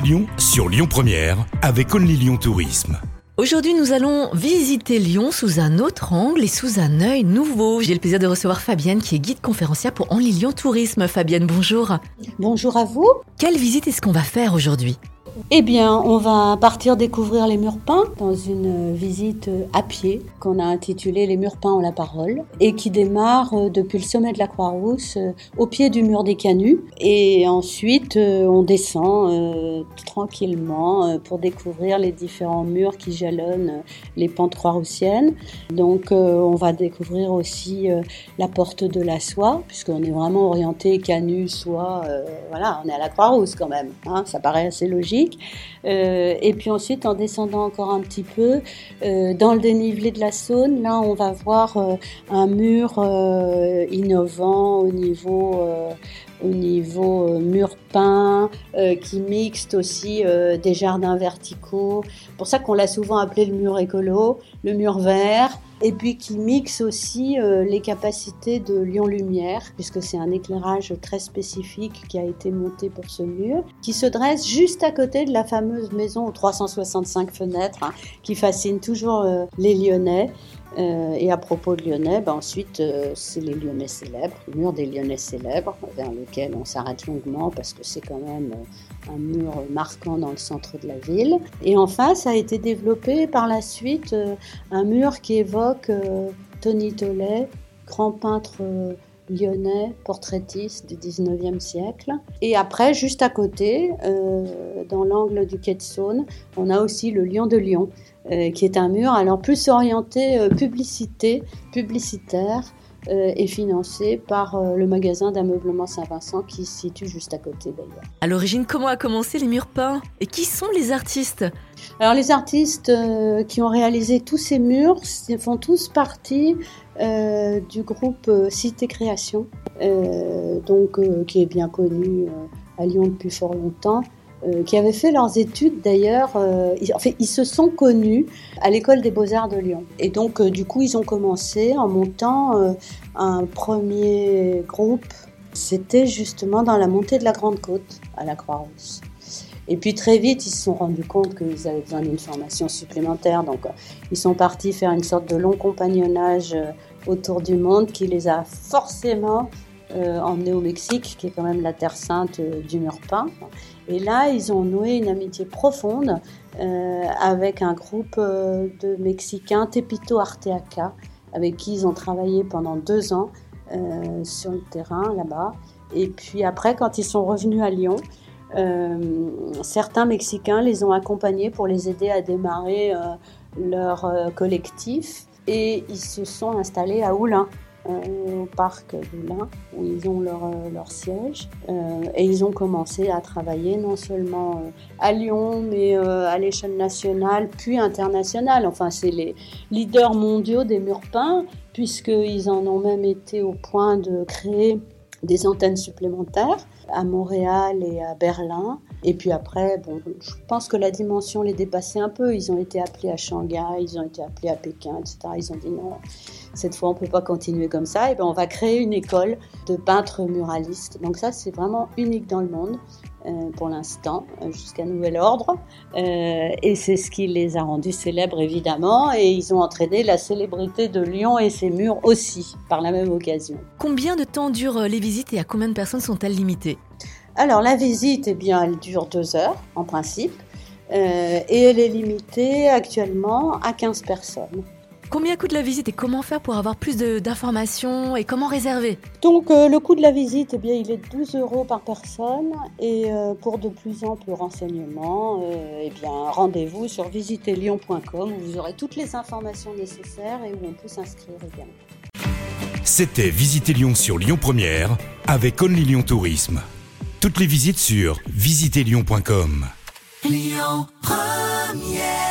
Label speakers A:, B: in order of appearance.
A: Lyon sur Lyon Première avec Only Lyon Tourisme.
B: Aujourd'hui, nous allons visiter Lyon sous un autre angle et sous un œil nouveau. J'ai le plaisir de recevoir Fabienne qui est guide conférencière pour Only Lyon Tourisme. Fabienne, bonjour.
C: Bonjour à vous.
B: Quelle visite est-ce qu'on va faire aujourd'hui?
C: Eh bien, on va partir découvrir les murs peints dans une visite à pied qu'on a intitulée Les murs peints ont la parole et qui démarre euh, depuis le sommet de la Croix-Rousse euh, au pied du mur des Canuts. Et ensuite, euh, on descend tranquillement pour découvrir les différents murs qui jalonnent les pentes croix-roussiennes. Donc, on va découvrir aussi la porte de la soie, puisqu'on est vraiment orienté Canut, soie. voilà, on est à la Croix-Rousse quand même. Hein, ça paraît assez logique. Euh, et puis ensuite, en descendant encore un petit peu, euh, dans le dénivelé de la Saône, là, on va voir euh, un mur innovant au niveau au niveau mur peint, qui mixte aussi des jardins verticaux. Pour ça qu'on l'a souvent appelé le mur écolo, le mur vert et puis qui mixe aussi euh, les capacités de Lyon Lumière, puisque c'est un éclairage très spécifique qui a été monté pour ce mur, qui se dresse juste à côté de la fameuse maison aux 365 fenêtres, hein, qui fascine toujours euh, les Lyonnais. Euh, et à propos de Lyonnais, ben ensuite, c'est les Lyonnais célèbres, le mur des Lyonnais célèbres, vers lequel on s'arrête longuement parce que c'est quand même un mur marquant dans le centre de la ville. Et enfin, ça a été développé par la suite un mur qui évoque euh, Tony Tollet, grand peintre euh, lyonnais, portraitiste du 19e siècle. Et après, juste à côté, euh, dans l'angle du quai de Saône, on a aussi le Lion de Lyon, qui est un mur alors plus orienté publicité, publicitaire, et financé par le magasin d'ameublement Saint-Vincent qui se situe juste à côté d'ailleurs.
B: À l'origine, comment a commencé les murs peints? Et qui sont les artistes?
C: Alors les artistes euh, qui ont réalisé tous ces murs font tous partie euh, du groupe euh, Cité Création, donc qui est bien connu à Lyon depuis fort longtemps. qui avaient fait leurs études d'ailleurs, ils, en fait, ils se sont connus à l'école des beaux-arts de Lyon. Et donc, du coup, ils ont commencé en montant un premier groupe. C'était justement dans la montée de la Grande Côte, à la Croix-Rousse. Et puis très vite, ils se sont rendus compte qu'ils avaient besoin d'une formation supplémentaire. Donc, euh, ils sont partis faire une sorte de long compagnonnage euh, autour du monde qui les a forcément euh, emmenés au Mexique, qui est quand même la terre sainte du mur peint. Et là, ils ont noué une amitié profonde avec un groupe de Mexicains, Tepito Arteaca, avec qui ils ont travaillé pendant deux ans sur le terrain là-bas. Et puis après, quand ils sont revenus à Lyon, certains Mexicains les ont accompagnés pour les aider à démarrer euh, leur euh, collectif et ils se sont installés à Oulin au parc d'Oulin où ils ont leur, leur siège et ils ont commencé à travailler non seulement à Lyon mais à l'échelle nationale puis internationale. Enfin, c'est les leaders mondiaux des murs peints puisqu'ils en ont même été au point de créer des antennes supplémentaires à Montréal et à Berlin. Et puis après, bon, je pense que la dimension les dépassait un peu. Ils ont été appelés à Shanghai, ils ont été appelés à Pékin, etc. Ils ont dit non, cette fois on ne peut pas continuer comme ça. Et bien on va créer une école de peintres muralistes. Donc ça, c'est vraiment unique dans le monde. Euh, pour l'instant, euh, jusqu'à nouvel ordre. Euh, et c'est ce qui les a rendus célèbres, évidemment. Et ils ont entraîné la célébrité de Lyon et ses murs aussi, par la même occasion.
B: Combien de temps durent les visites et à combien de personnes sont-elles limitées?
C: Alors, la visite, eh bien, elle dure deux heures, en principe. et elle est limitée actuellement à 15 personnes.
B: Combien coûte la visite et comment faire pour avoir plus d'informations et comment réserver?
C: Donc euh, le coût de la visite, eh bien, il est de 12 euros par personne et euh, pour de plus amples renseignements, euh, eh bien, rendez-vous sur visitelion.com où vous aurez toutes les informations nécessaires et où on peut s'inscrire également.
A: C'était Visiter Lyon sur Lyon Première avec Only Lyon Tourisme. Toutes les visites sur visitelion.com. Lyon Première